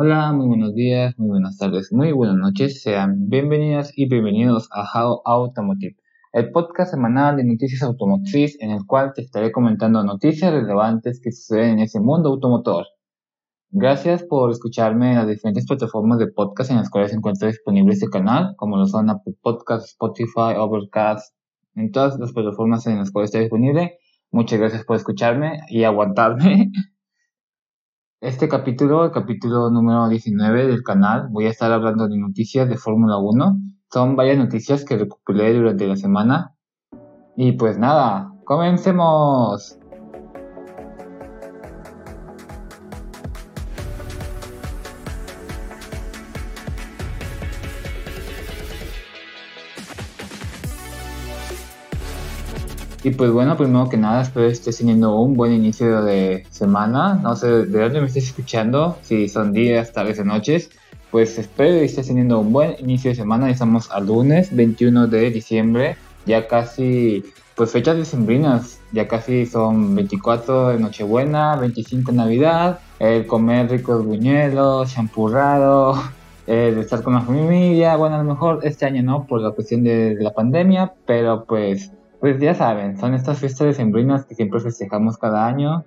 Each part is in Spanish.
Hola, muy buenos días, muy buenas tardes, muy buenas noches. Sean bienvenidas y bienvenidos a How Automotive, el podcast semanal de noticias automotriz en el cual te estaré comentando noticias relevantes que suceden en ese mundo automotor. Gracias por escucharme en las diferentes plataformas de podcast en las cuales se encuentra disponible este canal, como lo son Apple Podcasts, Spotify, Overcast, en todas las plataformas en las cuales está disponible. Muchas gracias por escucharme y aguantarme. Este capítulo, el capítulo número 19 del canal, voy a estar hablando de noticias de Fórmula 1. Son varias noticias que recopilé durante la semana. Y pues nada, comencemos. Y pues bueno, primero que nada, espero que estés teniendo un buen inicio de semana. No sé de dónde me estés escuchando, si son días, tardes o noches. Pues espero que estés teniendo un buen inicio de semana. Estamos al lunes 21 de diciembre. Ya casi, pues fechas decembrinas. Ya casi son 24 de Nochebuena, 25 de Navidad. El comer ricos buñuelos, champurrado, el estar con la familia. Bueno, a lo mejor este año no, por la cuestión de la pandemia, pero pues pues ya saben, son estas fiestas decembrinas que siempre festejamos cada año.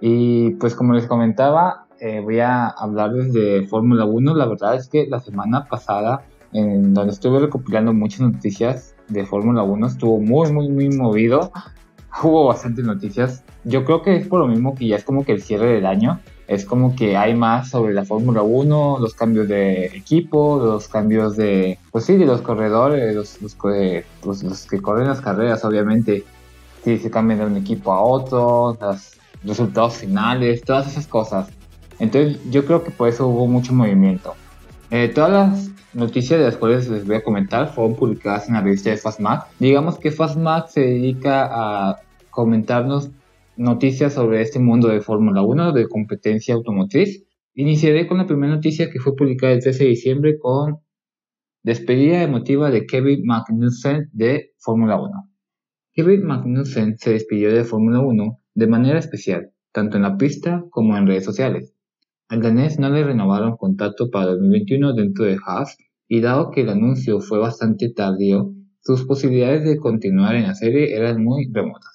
Y pues como les comentaba, eh, voy a hablarles de Fórmula 1. La verdad es que la semana pasada, en donde estuve recopilando muchas noticias de Fórmula 1, estuvo muy, muy, muy movido. Hubo bastantes noticias. Yo creo que es por lo mismo que ya es como que el cierre del año es como que hay más sobre la Fórmula 1, los cambios de equipo, los cambios de, pues sí, de los corredores, los, los, pues, los que corren las carreras, obviamente, si se cambian de un equipo a otro, los resultados finales, todas esas cosas. Entonces yo creo que por eso hubo mucho movimiento. Eh, todas las noticias de las cuales les voy a comentar fueron publicadas en la revista de Fastmac. Digamos que Fastmac se dedica a comentarnos noticias sobre este mundo de Fórmula 1, de competencia automotriz. Iniciaré con la primera noticia que fue publicada el 13 de diciembre con despedida emotiva de Kevin Magnussen de Fórmula 1. Kevin Magnussen se despidió de Fórmula 1 de manera especial, tanto en la pista como en redes sociales. Al danés no le renovaron contrato para 2021 dentro de Haas y dado que el anuncio fue bastante tardío, sus posibilidades de continuar en la serie eran muy remotas.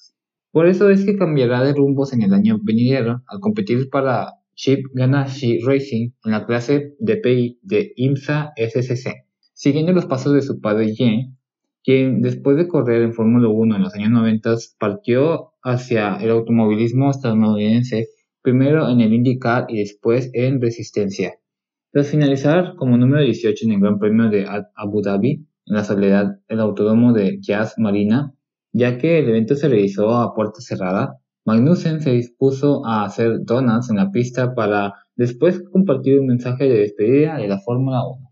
Por eso es que cambiará de rumbos en el año venidero al competir para Chip Ganassi Racing en la clase DPI de IMSA SCC, siguiendo los pasos de su padre Jen, quien después de correr en Fórmula 1 en los años 90 partió hacia el automovilismo estadounidense, primero en el IndyCar y después en Resistencia. Tras finalizar como número 18 en el Gran Premio de Abu Dhabi, en la soledad el autódromo de Jazz Marina, ya que el evento se realizó a puerta cerrada, Magnussen se dispuso a hacer donuts en la pista para después compartir un mensaje de despedida de la Fórmula 1.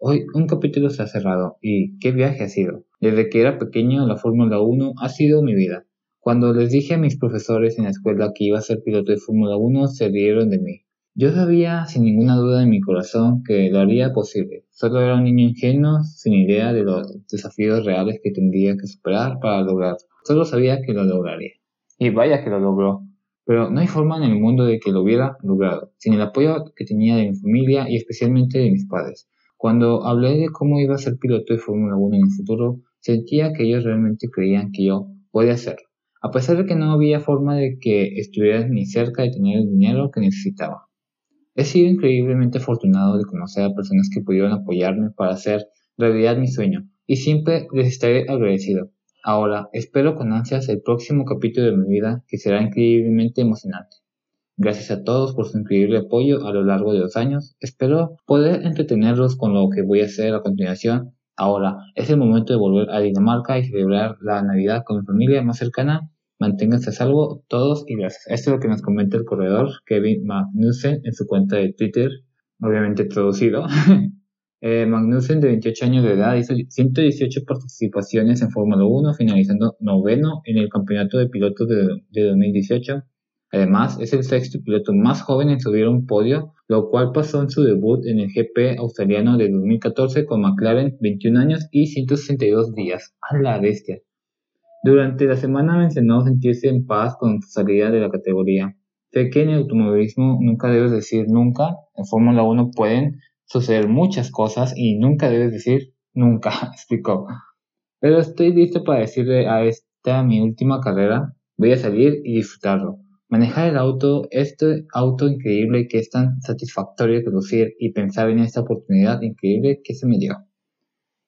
Hoy un capítulo se ha cerrado y qué viaje ha sido. Desde que era pequeño la Fórmula 1 ha sido mi vida. Cuando les dije a mis profesores en la escuela que iba a ser piloto de Fórmula 1 se rieron de mí. Yo sabía sin ninguna duda en mi corazón que lo haría posible. Solo era un niño ingenuo, sin idea de los desafíos reales que tendría que superar para lograrlo. Solo sabía que lo lograría. Y vaya que lo logró. Pero no hay forma en el mundo de que lo hubiera logrado, sin el apoyo que tenía de mi familia y especialmente de mis padres. Cuando hablé de cómo iba a ser piloto de Fórmula 1 en el futuro, sentía que ellos realmente creían que yo podía hacerlo, a pesar de que no había forma de que estuviera ni cerca de tener el dinero que necesitaba. He sido increíblemente afortunado de conocer a personas que pudieron apoyarme para hacer realidad mi sueño y siempre les estaré agradecido. Ahora, espero con ansias el próximo capítulo de mi vida que será increíblemente emocionante. Gracias a todos por su increíble apoyo a lo largo de los años. Espero poder entretenerlos con lo que voy a hacer a continuación. Ahora es el momento de volver a Dinamarca y celebrar la Navidad con mi familia más cercana Manténganse a salvo todos y gracias. Esto es lo que nos comenta el corredor Kevin Magnussen en su cuenta de Twitter, obviamente traducido. eh, Magnussen, de 28 años de edad, hizo 118 participaciones en Fórmula 1, finalizando noveno en el campeonato de pilotos de, de 2018. Además, es el sexto piloto más joven en subir un podio, lo cual pasó en su debut en el GP australiano de 2014 con McLaren, 21 años y 162 días. A la bestia. Durante la semana mencionó sentirse en paz con su salida de la categoría. Sé que en el automovilismo nunca debes decir nunca, en Fórmula 1 pueden suceder muchas cosas y nunca debes decir nunca, explicó. Pero estoy listo para decirle a esta mi última carrera, voy a salir y disfrutarlo. Manejar el auto, este auto increíble que es tan satisfactorio conducir y pensar en esta oportunidad increíble que se me dio.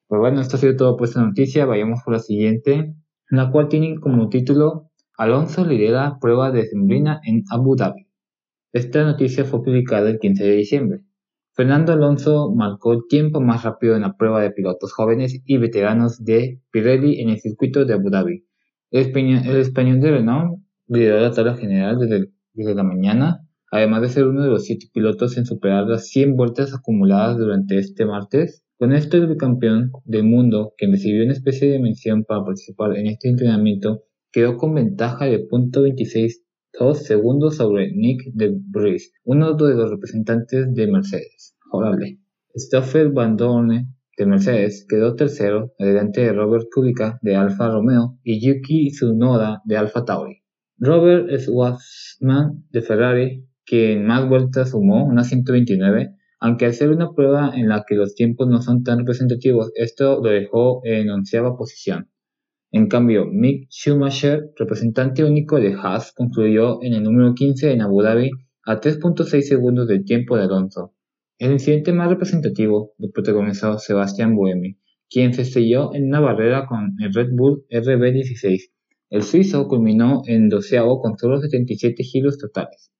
Pues bueno, esto ha sido todo por esta noticia, vayamos por la siguiente, la cual tiene como título Alonso lidera prueba de sembrina en Abu Dhabi. Esta noticia fue publicada el 15 de diciembre. Fernando Alonso marcó el tiempo más rápido en la prueba de pilotos jóvenes y veteranos de Pirelli en el circuito de Abu Dhabi. El español, de Renault lideró la tabla general desde, desde, la mañana, además de ser uno de los siete pilotos en superar las 100 vueltas acumuladas durante este martes. Con esto, el campeón del mundo, que recibió una especie de mención para participar en este entrenamiento, quedó con ventaja de .26 segundos sobre Nick de Vries, uno de los representantes de Mercedes. Órale. Stoffel Van Dorne de Mercedes quedó tercero, delante de Robert Kubica de Alfa Romeo y Yuki Tsunoda de Alfa Tauri. Robert Schwarzman de Ferrari, que en más vueltas sumó una 129, aunque al ser una prueba en la que los tiempos no son tan representativos, esto lo dejó en onceava posición. En cambio, Mick Schumacher, representante único de Haas, concluyó en el número 15 en Abu Dhabi a 3.6 segundos del tiempo de Alonso. El incidente más representativo lo protagonizó Sebastián Buemi, quien se estrelló en una barrera con el Red Bull RB16. El suizo culminó en doceavo con solo 77 giros totales.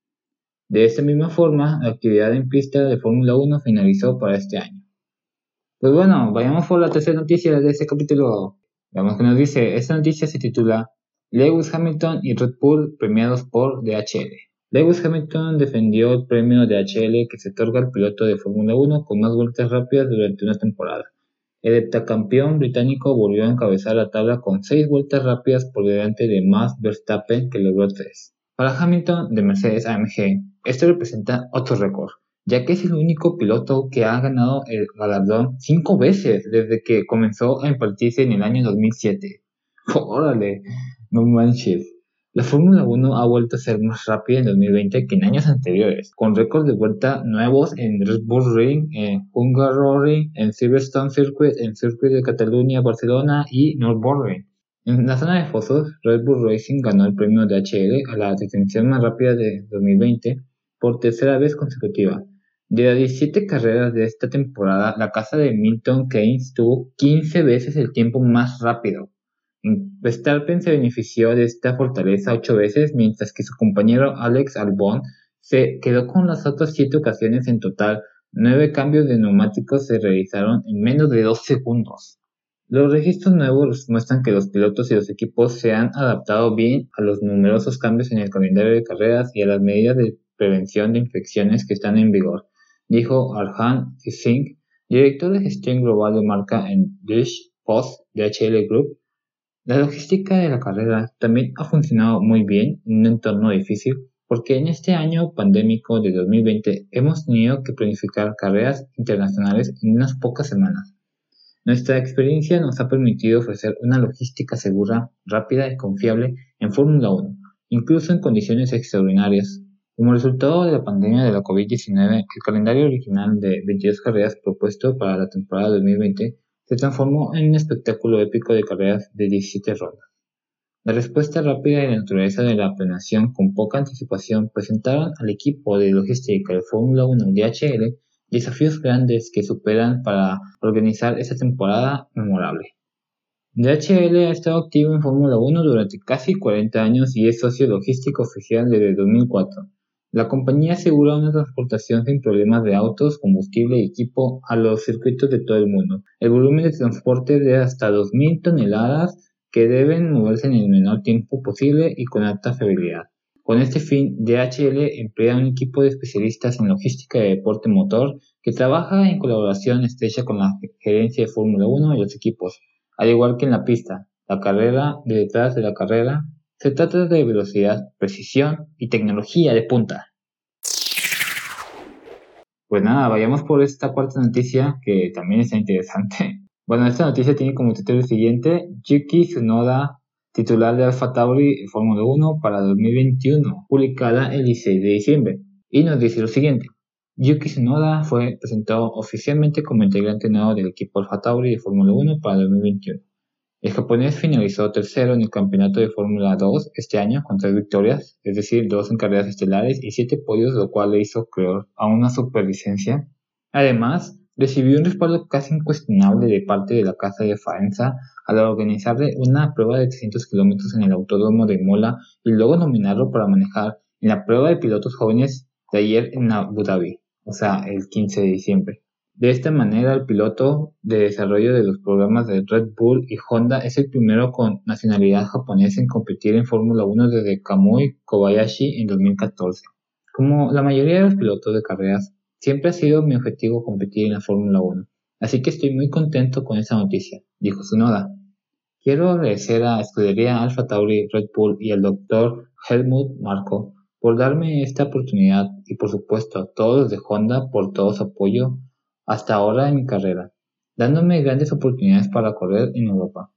De esta misma forma, la actividad en pista de Fórmula 1 finalizó para este año. Pues bueno, vayamos por la tercera noticia de este capítulo. Veamos que nos dice, esta noticia se titula Lewis Hamilton y Red Bull premiados por DHL. Lewis Hamilton defendió el premio DHL que se otorga al piloto de Fórmula 1 con más vueltas rápidas durante una temporada. El heptacampeón británico volvió a encabezar la tabla con 6 vueltas rápidas por delante de Max Verstappen que logró 3. Para Hamilton de Mercedes AMG, esto representa otro récord, ya que es el único piloto que ha ganado el galardón cinco veces desde que comenzó a impartirse en el año 2007. ¡Órale! No manches. La Fórmula 1 ha vuelto a ser más rápida en 2020 que en años anteriores, con récords de vuelta nuevos en Red Bull Ring, en Hungaroring, en Silverstone Circuit, en Circuit de Cataluña, Barcelona y Nürburgring. En la zona de fosos, Red Bull Racing ganó el premio de HL a la detención más rápida de 2020 por tercera vez consecutiva, de las 17 carreras de esta temporada, la casa de Milton Keynes tuvo 15 veces el tiempo más rápido. Verstappen se benefició de esta fortaleza 8 veces, mientras que su compañero Alex Albon se quedó con las otras 7 ocasiones en total. 9 cambios de neumáticos se realizaron en menos de 2 segundos. Los registros nuevos muestran que los pilotos y los equipos se han adaptado bien a los numerosos cambios en el calendario de carreras y a las medidas de prevención de infecciones que están en vigor dijo Arhan Singh, director de gestión global de marca en Dish Post de HL Group. La logística de la carrera también ha funcionado muy bien en un entorno difícil porque en este año pandémico de 2020 hemos tenido que planificar carreras internacionales en unas pocas semanas. Nuestra experiencia nos ha permitido ofrecer una logística segura, rápida y confiable en Fórmula 1, incluso en condiciones extraordinarias como resultado de la pandemia de la COVID-19, el calendario original de 22 carreras propuesto para la temporada 2020 se transformó en un espectáculo épico de carreras de 17 rondas. La respuesta rápida y la naturaleza de la planeación con poca anticipación presentaron al equipo de logística de Fórmula 1 DHL desafíos grandes que superan para organizar esta temporada memorable. DHL ha estado activo en Fórmula 1 durante casi 40 años y es socio logístico oficial desde 2004 la compañía asegura una transportación sin problemas de autos, combustible y equipo a los circuitos de todo el mundo. El volumen de transporte es de hasta 2.000 toneladas que deben moverse en el menor tiempo posible y con alta fiabilidad. Con este fin, DHL emplea un equipo de especialistas en logística de deporte motor que trabaja en colaboración estrecha con la gerencia de Fórmula 1 y los equipos, al igual que en la pista, la carrera de detrás de la carrera se trata de velocidad, precisión y tecnología de punta. Pues nada, vayamos por esta cuarta noticia que también está interesante. Bueno, esta noticia tiene como título el siguiente, Yuki Tsunoda titular de Alfa Tauri Fórmula 1 para 2021, publicada el 16 de diciembre, y nos dice lo siguiente. Yuki Tsunoda fue presentado oficialmente como integrante nuevo del equipo Alfa Tauri de Fórmula 1 para 2021. El japonés finalizó tercero en el campeonato de Fórmula 2 este año con tres victorias, es decir, dos en carreras estelares y siete podios, lo cual le hizo creer a una superlicencia. Además, recibió un respaldo casi incuestionable de parte de la Casa de Faenza al organizarle una prueba de 300 kilómetros en el Autódromo de Mola y luego nominarlo para manejar en la prueba de pilotos jóvenes de ayer en Abu Dhabi, o sea, el 15 de diciembre. De esta manera, el piloto de desarrollo de los programas de Red Bull y Honda es el primero con nacionalidad japonesa en competir en Fórmula 1 desde Kamui Kobayashi en 2014. Como la mayoría de los pilotos de carreras, siempre ha sido mi objetivo competir en la Fórmula 1, así que estoy muy contento con esta noticia, dijo Tsunoda. Quiero agradecer a Escudería Alfa Tauri, Red Bull y al Dr. Helmut Marko por darme esta oportunidad y por supuesto a todos de Honda por todo su apoyo hasta ahora en mi carrera, dándome grandes oportunidades para correr en Europa.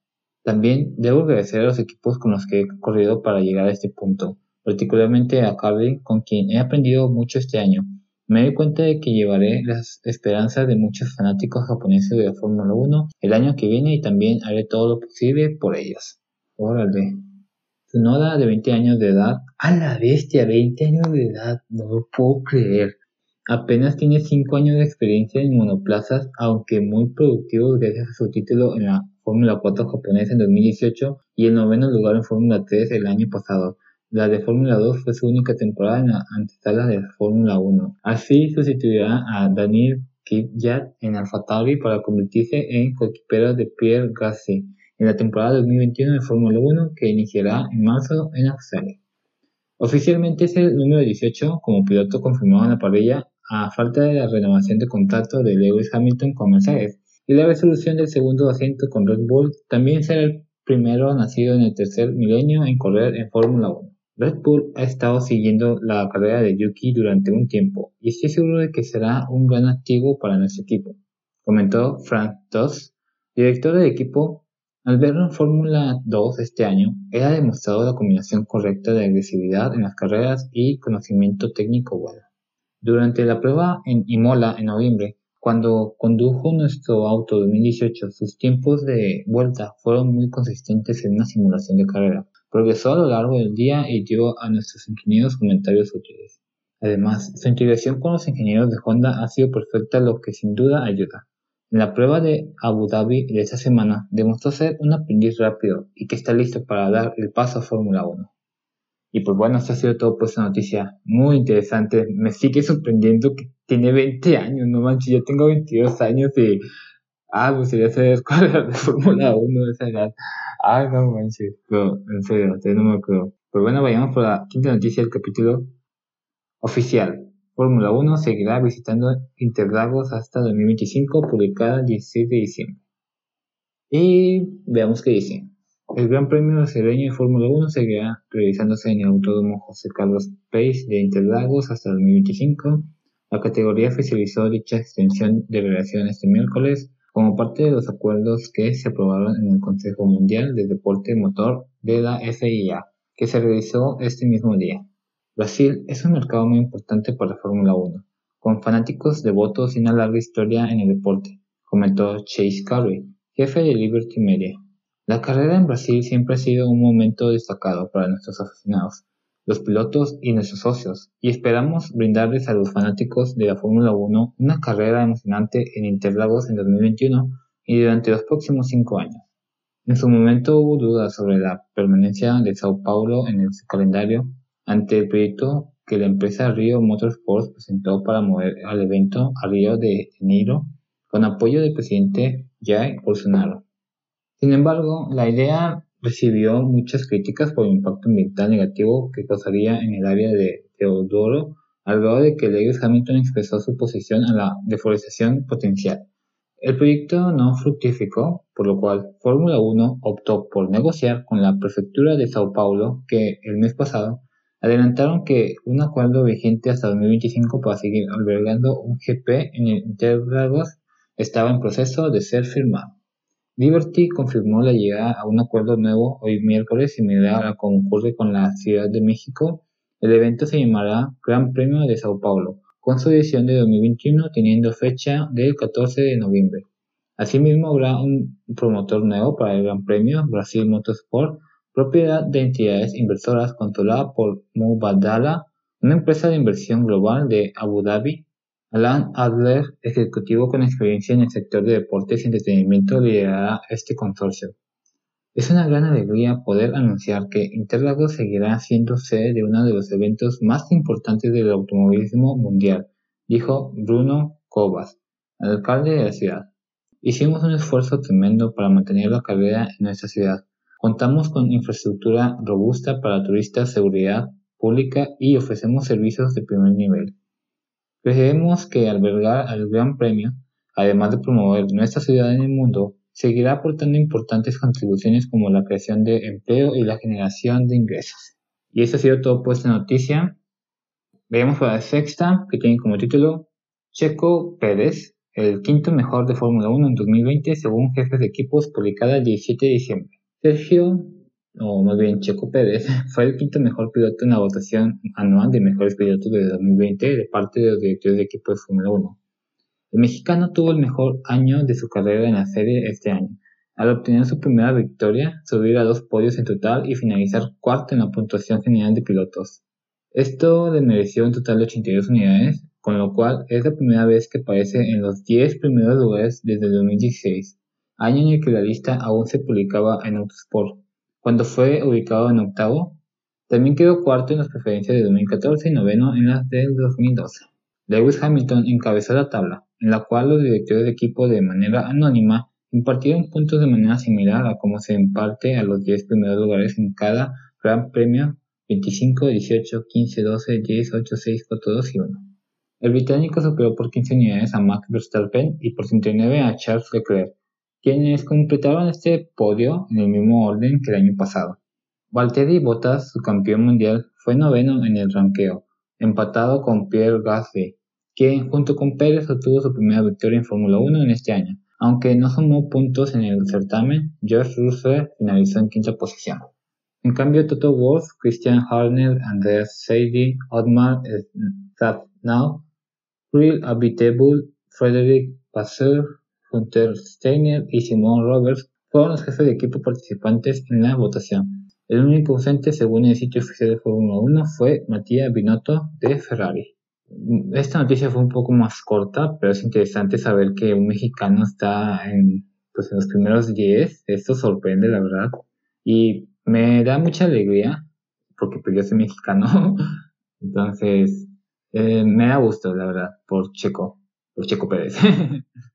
También debo agradecer a los equipos con los que he corrido para llegar a este punto, particularmente a Carly, con quien he aprendido mucho este año. Me doy cuenta de que llevaré las esperanzas de muchos fanáticos japoneses de la Fórmula 1 el año que viene y también haré todo lo posible por ellos. Órale. Tsunoda de 20 años de edad. A la bestia, 20 años de edad. No lo puedo creer. Apenas tiene 5 años de experiencia en monoplazas, aunque muy productivo gracias a su título en la Fórmula 4 japonesa en 2018 y el noveno lugar en Fórmula 3 el año pasado. La de Fórmula 2 fue su única temporada en la antesala de Fórmula 1. Así sustituirá a Daniel Kvyat en AlphaTauri para convertirse en coequipero de Pierre Gasly en la temporada 2021 de Fórmula 1 que iniciará en marzo en Australia. Oficialmente es el número 18 como piloto confirmado en la parrilla a falta de la renovación de contrato de Lewis Hamilton con Mercedes y la resolución del segundo asiento con Red Bull, también será el primero nacido en el tercer milenio en correr en Fórmula 1. Red Bull ha estado siguiendo la carrera de Yuki durante un tiempo y estoy seguro de que será un gran activo para nuestro equipo, comentó Frank Doss, director del equipo. Al verlo en Fórmula 2 este año, él ha demostrado la combinación correcta de agresividad en las carreras y conocimiento técnico bueno. Durante la prueba en Imola en noviembre, cuando condujo nuestro auto 2018, sus tiempos de vuelta fueron muy consistentes en una simulación de carrera. Progresó a lo largo del día y dio a nuestros ingenieros comentarios útiles. Además, su integración con los ingenieros de Honda ha sido perfecta, lo que sin duda ayuda. En la prueba de Abu Dhabi de esta semana, demostró ser un aprendiz rápido y que está listo para dar el paso a Fórmula 1. Y pues bueno, esto ha sido todo por esta noticia muy interesante. Me sigue sorprendiendo que tiene 20 años, no manches, yo tengo 22 años y... Ah, gustaría saber cuál era de Fórmula 1 de esa edad. Ay, no manches, pero en serio, no me acuerdo. Pues bueno, vayamos por la quinta noticia del capítulo oficial. Fórmula 1 seguirá visitando Interlagos hasta 2025, publicada el 16 de diciembre. Y veamos qué dice. El Gran Premio Brasileño de Fórmula 1 seguirá realizándose en el Autódromo José Carlos Pace de Interlagos hasta 2025. La categoría oficializó dicha extensión de relación este miércoles como parte de los acuerdos que se aprobaron en el Consejo Mundial de Deporte Motor de la FIA, que se realizó este mismo día. Brasil es un mercado muy importante para la Fórmula 1, con fanáticos devotos y una larga historia en el deporte, comentó Chase Carey, jefe de Liberty Media. La carrera en Brasil siempre ha sido un momento destacado para nuestros aficionados, los pilotos y nuestros socios, y esperamos brindarles a los fanáticos de la Fórmula 1 una carrera emocionante en Interlagos en 2021 y durante los próximos cinco años. En su momento hubo dudas sobre la permanencia de Sao Paulo en el calendario ante el proyecto que la empresa Rio Motorsports presentó para mover al evento a Río de Janeiro con apoyo del presidente Jair Bolsonaro. Sin embargo, la idea recibió muchas críticas por el impacto ambiental negativo que causaría en el área de Teodoro, al grado de que Lewis Hamilton expresó su posición a la deforestación potencial. El proyecto no fructificó, por lo cual Fórmula 1 optó por negociar con la prefectura de Sao Paulo, que el mes pasado adelantaron que un acuerdo vigente hasta 2025 para seguir albergando un GP en Interlagos estaba en proceso de ser firmado. Liberty confirmó la llegada a un acuerdo nuevo hoy miércoles similar a como ocurre con la Ciudad de México. El evento se llamará Gran Premio de Sao Paulo, con su edición de 2021 teniendo fecha del 14 de noviembre. Asimismo, habrá un promotor nuevo para el Gran Premio, Brasil Motorsport, propiedad de entidades inversoras controlada por Mubadala, una empresa de inversión global de Abu Dhabi. Alan Adler, ejecutivo con experiencia en el sector de deportes y entretenimiento, liderará este consorcio. Es una gran alegría poder anunciar que Interlagos seguirá siendo sede de uno de los eventos más importantes del automovilismo mundial, dijo Bruno Cobas, alcalde de la ciudad. Hicimos un esfuerzo tremendo para mantener la carrera en nuestra ciudad. Contamos con infraestructura robusta para turistas, seguridad pública y ofrecemos servicios de primer nivel. Creemos que albergar al Gran Premio, además de promover nuestra ciudad en el mundo, seguirá aportando importantes contribuciones como la creación de empleo y la generación de ingresos. Y eso ha sido todo por esta noticia. Veamos para la sexta, que tiene como título Checo Pérez el quinto mejor de Fórmula 1 en 2020 según jefes de equipos publicada el 17 de diciembre. Sergio, o más bien Checo Pérez, fue el quinto mejor piloto en la votación anual de mejores pilotos de 2020 de parte de los directores de equipo de Fórmula 1. El mexicano tuvo el mejor año de su carrera en la serie este año, al obtener su primera victoria, subir a dos podios en total y finalizar cuarto en la puntuación general de pilotos. Esto le mereció un total de 82 unidades, con lo cual es la primera vez que aparece en los 10 primeros lugares desde el 2016, año en el que la lista aún se publicaba en Autosport. Cuando fue ubicado en octavo, también quedó cuarto en las preferencias de 2014 y noveno en las del 2012. Lewis Hamilton encabezó la tabla, en la cual los directores de equipo de manera anónima impartieron puntos de manera similar a como se imparte a los 10 primeros lugares en cada Gran Premio 25, 18, 15, 12, 10, 8, 6, 4, 2 y 1. El británico superó por 15 unidades a Max Verstappen y por 109 a Charles Leclerc, quienes completaron este podio en el mismo orden que el año pasado. Valtteri Bottas, su campeón mundial, fue noveno en el ranqueo, empatado con Pierre Gasly, quien junto con Pérez obtuvo su primera victoria en Fórmula 1 en este año. Aunque no sumó puntos en el certamen, George Russell finalizó en quinta posición. En cambio, Toto Wolff, Christian Horner, Andreas Seidel, Otmar Now Real Habitable, Frederick Vasseur, Hunter Steiner y Simon Roberts fueron los jefes de equipo participantes en la votación. El único ausente, según el sitio oficial de Fórmula 1, fue Matías Binotto de Ferrari. Esta noticia fue un poco más corta, pero es interesante saber que un mexicano está en, pues, en los primeros 10. Esto sorprende, la verdad. Y me da mucha alegría, porque pues, yo soy mexicano. Entonces, eh, me da gusto, la verdad, por Checo, por Checo Pérez.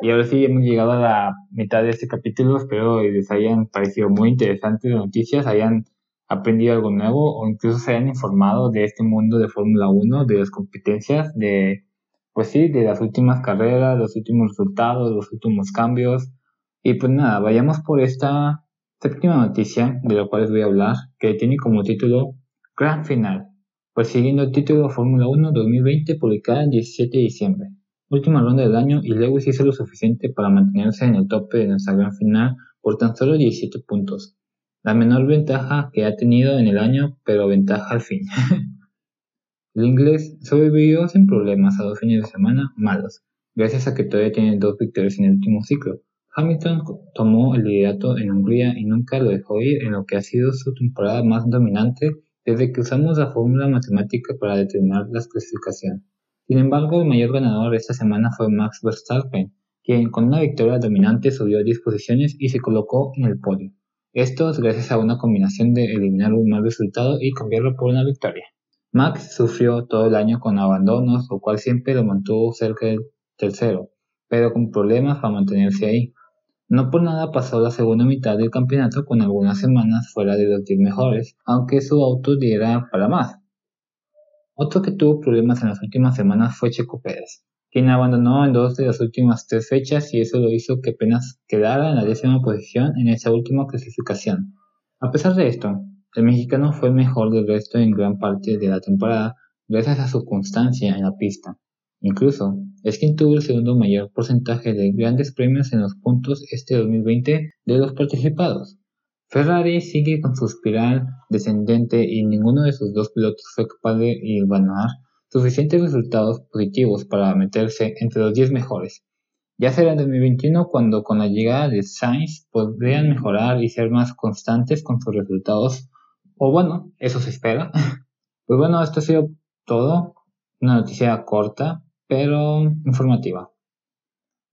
y ahora sí, hemos llegado a la mitad de este capítulo. Espero que les hayan parecido muy interesantes las noticias, hayan aprendido algo nuevo o incluso se hayan informado de este mundo de Fórmula 1, de las competencias, de, pues sí, de las últimas carreras, los últimos resultados, los últimos cambios. Y pues nada, vayamos por esta séptima noticia de la cual les voy a hablar, que tiene como título Gran Final persiguiendo el título Fórmula 1 2020 publicada el 17 de diciembre. Última ronda del año y Lewis hizo lo suficiente para mantenerse en el tope de nuestra gran final por tan solo 17 puntos. La menor ventaja que ha tenido en el año, pero ventaja al fin. el inglés sobrevivió sin problemas a dos fines de semana malos, gracias a que todavía tiene dos victorias en el último ciclo. Hamilton tomó el liderato en Hungría y nunca lo dejó ir en lo que ha sido su temporada más dominante desde que usamos la fórmula matemática para determinar la clasificación. Sin embargo, el mayor ganador esta semana fue Max Verstappen, quien con una victoria dominante subió 10 posiciones y se colocó en el podio. Esto es gracias a una combinación de eliminar un mal resultado y cambiarlo por una victoria. Max sufrió todo el año con abandonos, lo cual siempre lo mantuvo cerca del tercero, pero con problemas para mantenerse ahí. No por nada pasó la segunda mitad del campeonato con algunas semanas fuera de los 10 mejores, aunque su auto diera para más. Otro que tuvo problemas en las últimas semanas fue Checo Pérez, quien abandonó en dos de las últimas tres fechas y eso lo hizo que apenas quedara en la décima posición en esa última clasificación. A pesar de esto, el mexicano fue el mejor del resto en gran parte de la temporada gracias a su constancia en la pista. Incluso, es quien tuvo el segundo mayor porcentaje de grandes premios en los puntos este 2020 de los participados. Ferrari sigue con su espiral descendente y ninguno de sus dos pilotos fue capaz de ganar suficientes resultados positivos para meterse entre los 10 mejores. Ya será en 2021 cuando con la llegada de Sainz podrían mejorar y ser más constantes con sus resultados. O bueno, eso se espera. Pues bueno, esto ha sido todo. Una noticia corta, pero informativa.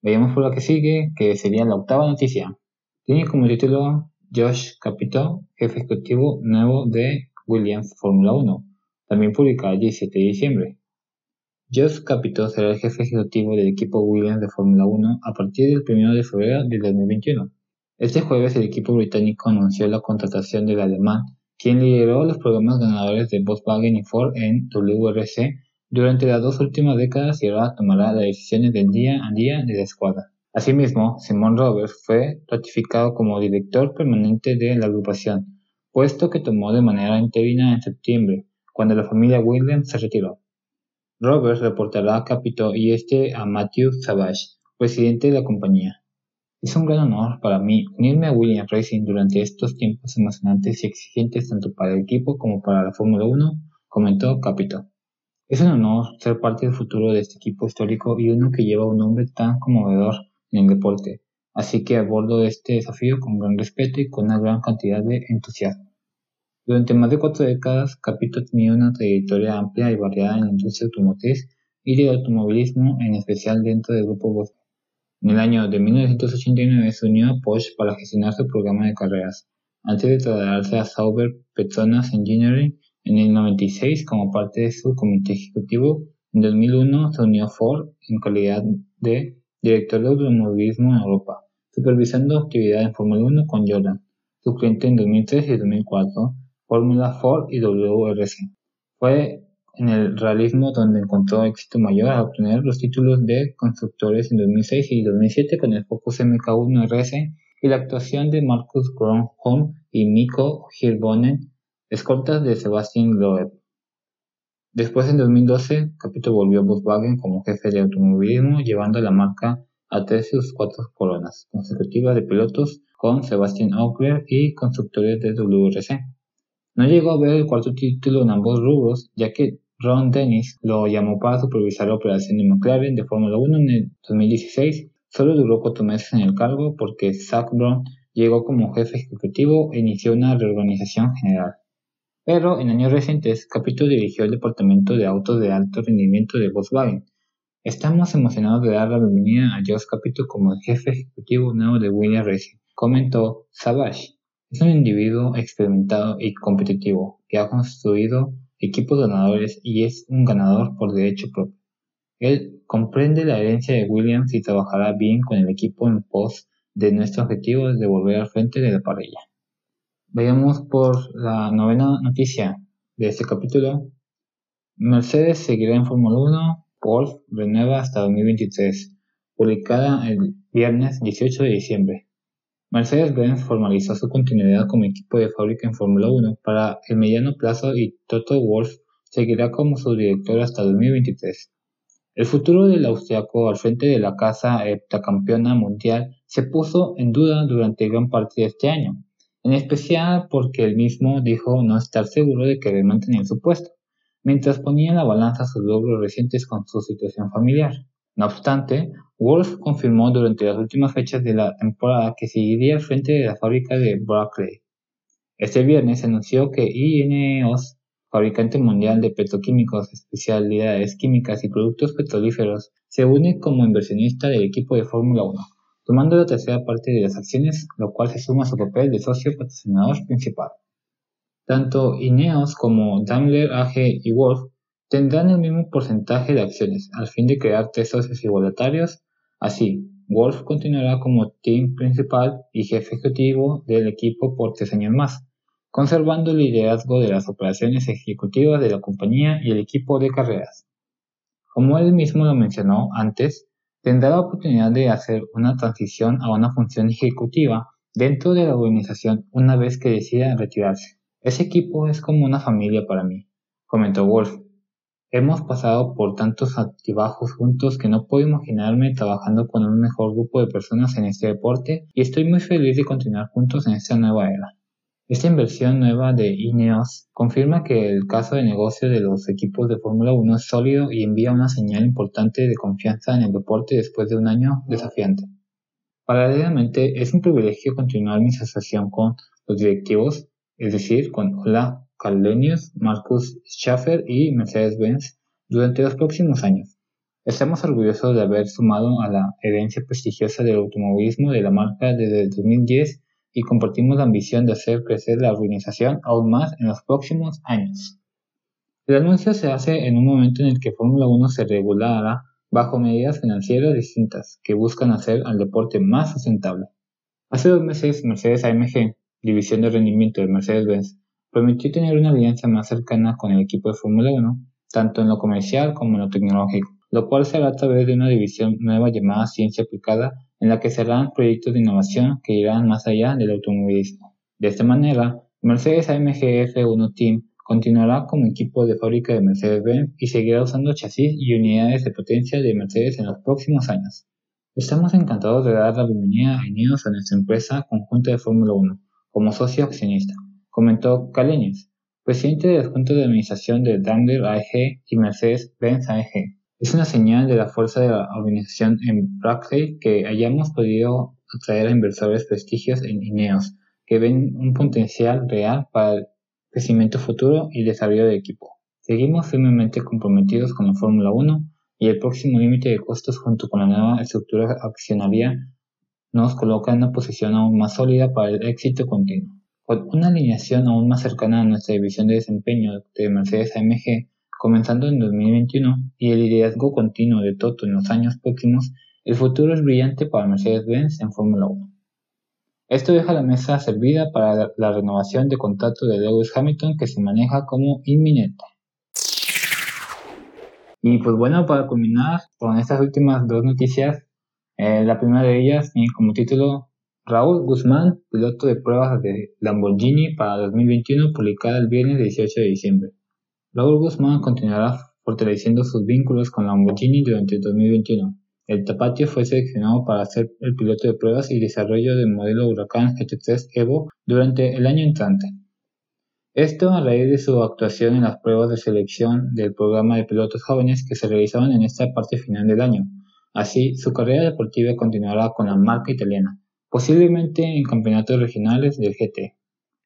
Veamos por la que sigue, que sería la octava noticia. Tiene como título Josh Capito, jefe ejecutivo nuevo de Williams Fórmula 1, también publicada el 17 de diciembre. Josh Capito será el jefe ejecutivo del equipo Williams de Fórmula 1 a partir del 1 de febrero de 2021. Este jueves el equipo británico anunció la contratación del alemán, quien lideró los programas ganadores de Volkswagen y Ford en WRC durante las dos últimas décadas y ahora tomará las decisiones del día a día de la escuadra. Asimismo, Simon Roberts fue ratificado como director permanente de la agrupación, puesto que tomó de manera interina en septiembre, cuando la familia Williams se retiró. Roberts reportará a Capito y este a Matthew Savage, presidente de la compañía. Es un gran honor para mí unirme a Williams Racing durante estos tiempos emocionantes y exigentes tanto para el equipo como para la Fórmula 1, comentó Capito. Es un honor ser parte del futuro de este equipo histórico y uno que lleva un nombre tan conmovedor en deporte, así que abordo este desafío con gran respeto y con una gran cantidad de entusiasmo. Durante más de cuatro décadas, Capito tenía una trayectoria amplia y variada en la industria automotriz y del automovilismo, en especial dentro del grupo Volkswagen. En el año de 1989 se unió a Porsche para gestionar su programa de carreras, antes de trasladarse a Sauber Petronas Engineering en el 96 como parte de su comité ejecutivo. En 2001 se unió Ford en calidad de director de automovilismo en Europa, supervisando actividad en Fórmula 1 con Jordan, su cliente en 2003 y 2004, Fórmula Ford y WRC. Fue en el realismo donde encontró éxito mayor al obtener los títulos de constructores en 2006 y 2007 con el Focus MK1 RS y la actuación de Marcus Gronholm y Mikko Hirvonen, escoltas de Sebastian Loeb. Después, en 2012, Capito volvió a Volkswagen como jefe de automovilismo, llevando la marca a tres de sus cuatro coronas consecutivas de pilotos con Sebastian Auckler y constructores de WRC. No llegó a ver el cuarto título en ambos rubros, ya que Ron Dennis lo llamó para supervisar la operación de McLaren de Fórmula 1 en el 2016. Solo duró cuatro meses en el cargo porque Zach Brown llegó como jefe ejecutivo e inició una reorganización general. Pero en años recientes, Capito dirigió el departamento de autos de alto rendimiento de Volkswagen. Estamos emocionados de dar la bienvenida a Josh Capito como el jefe ejecutivo nuevo de Williams Racing, comentó Savage. Es un individuo experimentado y competitivo que ha construido equipos ganadores y es un ganador por derecho propio. Él comprende la herencia de Williams y trabajará bien con el equipo en pos de nuestro objetivo de volver al frente de la parrilla. Veamos por la novena noticia de este capítulo. Mercedes seguirá en Fórmula 1, Wolf renueva hasta 2023, publicada el viernes 18 de diciembre. Mercedes-Benz formalizó su continuidad como equipo de fábrica en Fórmula 1 para el mediano plazo y Toto Wolff seguirá como su director hasta 2023. El futuro del austriaco al frente de la casa heptacampeona mundial se puso en duda durante gran parte de este año, en especial porque él mismo dijo no estar seguro de querer mantener su puesto, mientras ponía en la balanza sus logros recientes con su situación familiar. No obstante, Wolf confirmó durante las últimas fechas de la temporada que seguiría al frente de la fábrica de Brackley. Este viernes anunció que INEOS, fabricante mundial de petroquímicos, especialidades químicas y productos petrolíferos, se une como inversionista del equipo de Fórmula 1 tomando la tercera parte de las acciones, lo cual se suma a su papel de socio patrocinador principal. Tanto Ineos como Daimler AG y Wolf tendrán el mismo porcentaje de acciones, al fin de crear tres socios igualitarios. Así, Wolf continuará como team principal y jefe ejecutivo del equipo por tres años más, conservando el liderazgo de las operaciones ejecutivas de la compañía y el equipo de carreras. Como él mismo lo mencionó antes, tendrá la oportunidad de hacer una transición a una función ejecutiva dentro de la organización una vez que decida retirarse. Ese equipo es como una familia para mí, comentó Wolf. Hemos pasado por tantos altibajos juntos que no puedo imaginarme trabajando con un mejor grupo de personas en este deporte y estoy muy feliz de continuar juntos en esta nueva era. Esta inversión nueva de Ineos confirma que el caso de negocio de los equipos de Fórmula 1 es sólido y envía una señal importante de confianza en el deporte después de un año desafiante. Paralelamente, es un privilegio continuar mi asociación con los directivos, es decir, con Ola Kalenius, Marcus Schaffer y Mercedes-Benz durante los próximos años. Estamos orgullosos de haber sumado a la herencia prestigiosa del automovilismo de la marca desde 2010 y compartimos la ambición de hacer crecer la organización aún más en los próximos años. El anuncio se hace en un momento en el que Fórmula 1 se regulará bajo medidas financieras distintas que buscan hacer al deporte más sustentable. Hace dos meses, Mercedes AMG, división de rendimiento de Mercedes-Benz, prometió tener una alianza más cercana con el equipo de Fórmula 1, tanto en lo comercial como en lo tecnológico, lo cual se hará a través de una división nueva llamada Ciencia Aplicada en la que serán proyectos de innovación que irán más allá del automovilismo. De esta manera, Mercedes AMG F1 Team continuará como equipo de fábrica de Mercedes-Benz y seguirá usando chasis y unidades de potencia de Mercedes en los próximos años. Estamos encantados de dar la bienvenida a Ineos a nuestra empresa conjunta de Fórmula 1 como socio accionista, comentó Kalenius, presidente de la Junta de Administración de Daimler AG y Mercedes-Benz AG. Es una señal de la fuerza de la organización en Brackley que hayamos podido atraer a inversores prestigios en Ineos, que ven un potencial real para el crecimiento futuro y desarrollo de equipo. Seguimos firmemente comprometidos con la Fórmula 1 y el próximo límite de costos junto con la nueva estructura accionaria nos coloca en una posición aún más sólida para el éxito continuo. Con una alineación aún más cercana a nuestra división de desempeño de Mercedes AMG, comenzando en 2021 y el liderazgo continuo de Toto en los años próximos, el futuro es brillante para Mercedes-Benz en Fórmula 1. Esto deja la mesa servida para la renovación de contrato de Lewis Hamilton que se maneja como inminente. Y pues bueno, para culminar con estas últimas dos noticias, eh, la primera de ellas tiene como título Raúl Guzmán, piloto de pruebas de Lamborghini para 2021, publicada el viernes 18 de diciembre. Raúl Guzmán continuará fortaleciendo sus vínculos con Lamborghini durante 2021. El Tapatio fue seleccionado para ser el piloto de pruebas y desarrollo del modelo Huracán GT3 Evo durante el año entrante. Esto a raíz de su actuación en las pruebas de selección del programa de pilotos jóvenes que se realizaban en esta parte final del año. Así, su carrera deportiva continuará con la marca italiana, posiblemente en campeonatos regionales del GT.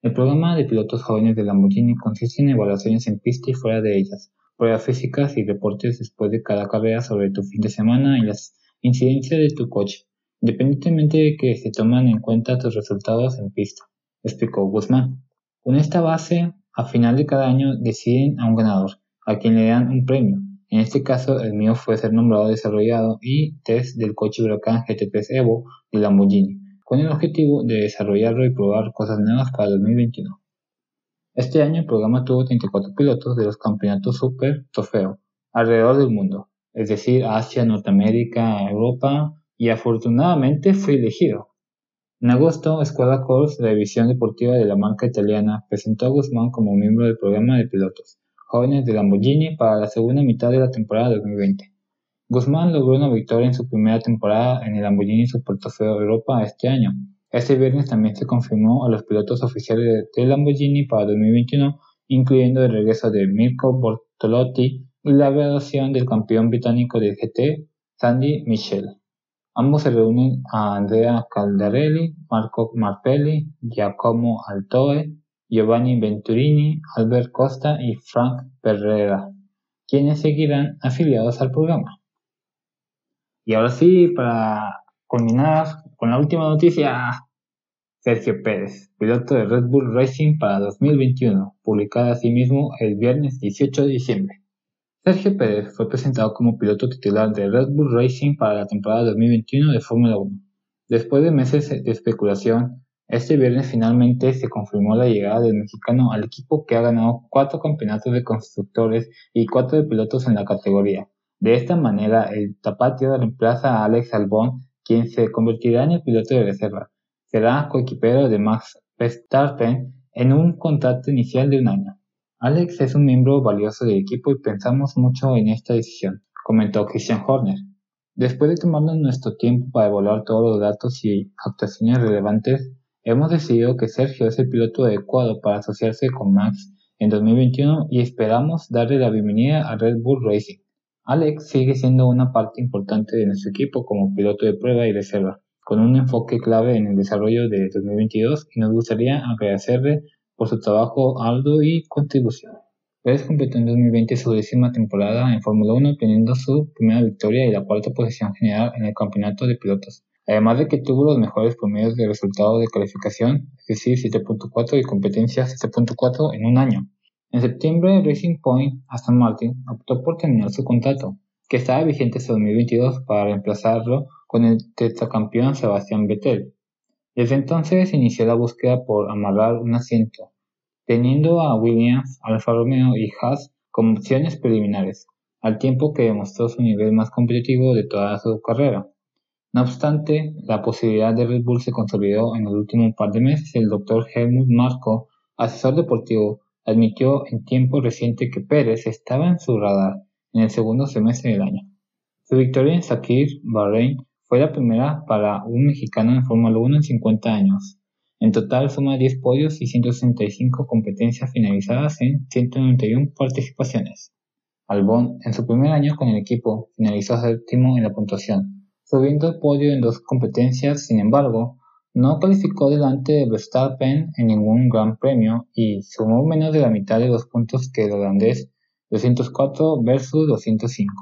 El programa de pilotos jóvenes de Lamborghini consiste en evaluaciones en pista y fuera de ellas, pruebas físicas y deportes después de cada carrera sobre tu fin de semana y las incidencias de tu coche, independientemente de que se toman en cuenta tus resultados en pista, explicó Guzmán. Con esta base, a final de cada año deciden a un ganador, a quien le dan un premio. En este caso, el mío fue ser nombrado desarrollado y test del coche Huracán GT3 Evo de Lamborghini con el objetivo de desarrollarlo y probar cosas nuevas para 2021. Este año el programa tuvo 34 pilotos de los campeonatos Super Trofeo alrededor del mundo, es decir, Asia, Norteamérica, Europa, y afortunadamente fui elegido. En agosto, Squadra Course, la división deportiva de la marca italiana, presentó a Guzmán como miembro del programa de pilotos jóvenes de Lamborghini para la segunda mitad de la temporada 2020. Guzmán logró una victoria en su primera temporada en el Lamborghini Super Trofeo Europa este año. Este viernes también se confirmó a los pilotos oficiales de Lamborghini para 2021, incluyendo el regreso de Mirko Bortolotti y la graduación del campeón británico del GT, Sandy Michel. Ambos se reúnen a Andrea Caldarelli, Marco Marpelli, Giacomo Altoe, Giovanni Venturini, Albert Costa y Frank Perrera, quienes seguirán afiliados al programa. Y ahora sí, para culminar con la última noticia, Sergio Pérez, piloto de Red Bull Racing para 2021, publicada asimismo el viernes 18 de diciembre. Sergio Pérez fue presentado como piloto titular de Red Bull Racing para la temporada 2021 de Fórmula 1. Después de meses de especulación, este viernes finalmente se confirmó la llegada del mexicano al equipo que ha ganado cuatro campeonatos de constructores y cuatro de pilotos en la categoría, de esta manera, el Tapatio reemplaza a Alex Albon, quien se convertirá en el piloto de reserva. Será coequipero de Max Verstappen en un contrato inicial de un año. Alex es un miembro valioso del equipo y pensamos mucho en esta decisión, comentó Christian Horner. Después de tomarnos nuestro tiempo para evaluar todos los datos y actuaciones relevantes, hemos decidido que Sergio es el piloto adecuado para asociarse con Max en 2021 y esperamos darle la bienvenida a Red Bull Racing. Alex sigue siendo una parte importante de nuestro equipo como piloto de prueba y reserva, con un enfoque clave en el desarrollo de 2022 y nos gustaría agradecerle por su trabajo arduo y contribución. Pérez completó en 2020 su décima temporada en Fórmula 1, obteniendo su primera victoria y la cuarta posición general en el campeonato de pilotos, además de que tuvo los mejores promedios de resultados de calificación, es decir, 7.4 y competencia 7.4 en un año. En septiembre, Racing Point Aston Martin optó por terminar su contrato, que estaba vigente hasta 2022 para reemplazarlo con el tetracampeón Sebastián Vettel. Desde entonces inició la búsqueda por amarrar un asiento, teniendo a Williams, Alfa Romeo y Haas como opciones preliminares, al tiempo que demostró su nivel más competitivo de toda su carrera. No obstante, la posibilidad de Red Bull se consolidó en el último par de meses el Dr. Helmut Marko, asesor deportivo, admitió en tiempo reciente que Pérez estaba en su radar en el segundo semestre del año. Su victoria en Sakir, Bahrein, fue la primera para un mexicano en Fórmula 1 en 50 años. En total suma 10 podios y 165 competencias finalizadas en 191 participaciones. Albon, en su primer año con el equipo, finalizó séptimo en la puntuación, subiendo el podio en dos competencias, sin embargo, no calificó delante de Verstappen en ningún gran premio y sumó menos de la mitad de los puntos que el holandés 204 versus 205.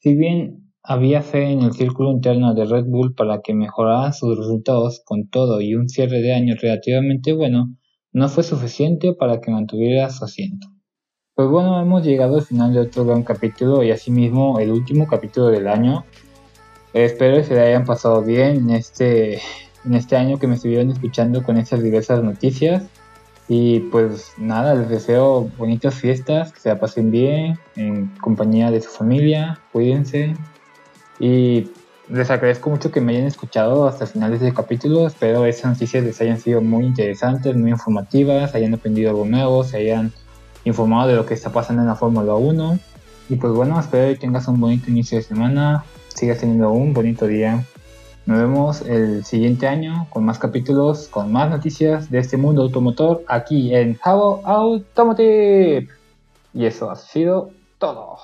Si bien había fe en el círculo interno de Red Bull para que mejorara sus resultados con todo y un cierre de año relativamente bueno, no fue suficiente para que mantuviera su asiento. Pues bueno, hemos llegado al final de otro gran capítulo y asimismo el último capítulo del año. Espero que se le hayan pasado bien en este, en este año que me estuvieron escuchando con esas diversas noticias. Y pues nada, les deseo bonitas fiestas, que se la pasen bien, en compañía de su familia, cuídense, y les agradezco mucho que me hayan escuchado hasta el final de este capítulo. Espero esas noticias les hayan sido muy interesantes, muy informativas, hayan aprendido algo nuevo, se hayan informado de lo que está pasando en la Fórmula 1. Y pues bueno, espero que tengas un bonito inicio de semana, sigas teniendo un bonito día. Nos vemos el siguiente año con más capítulos, con más noticias de este mundo automotor aquí en How Automotive. Y eso ha sido todo.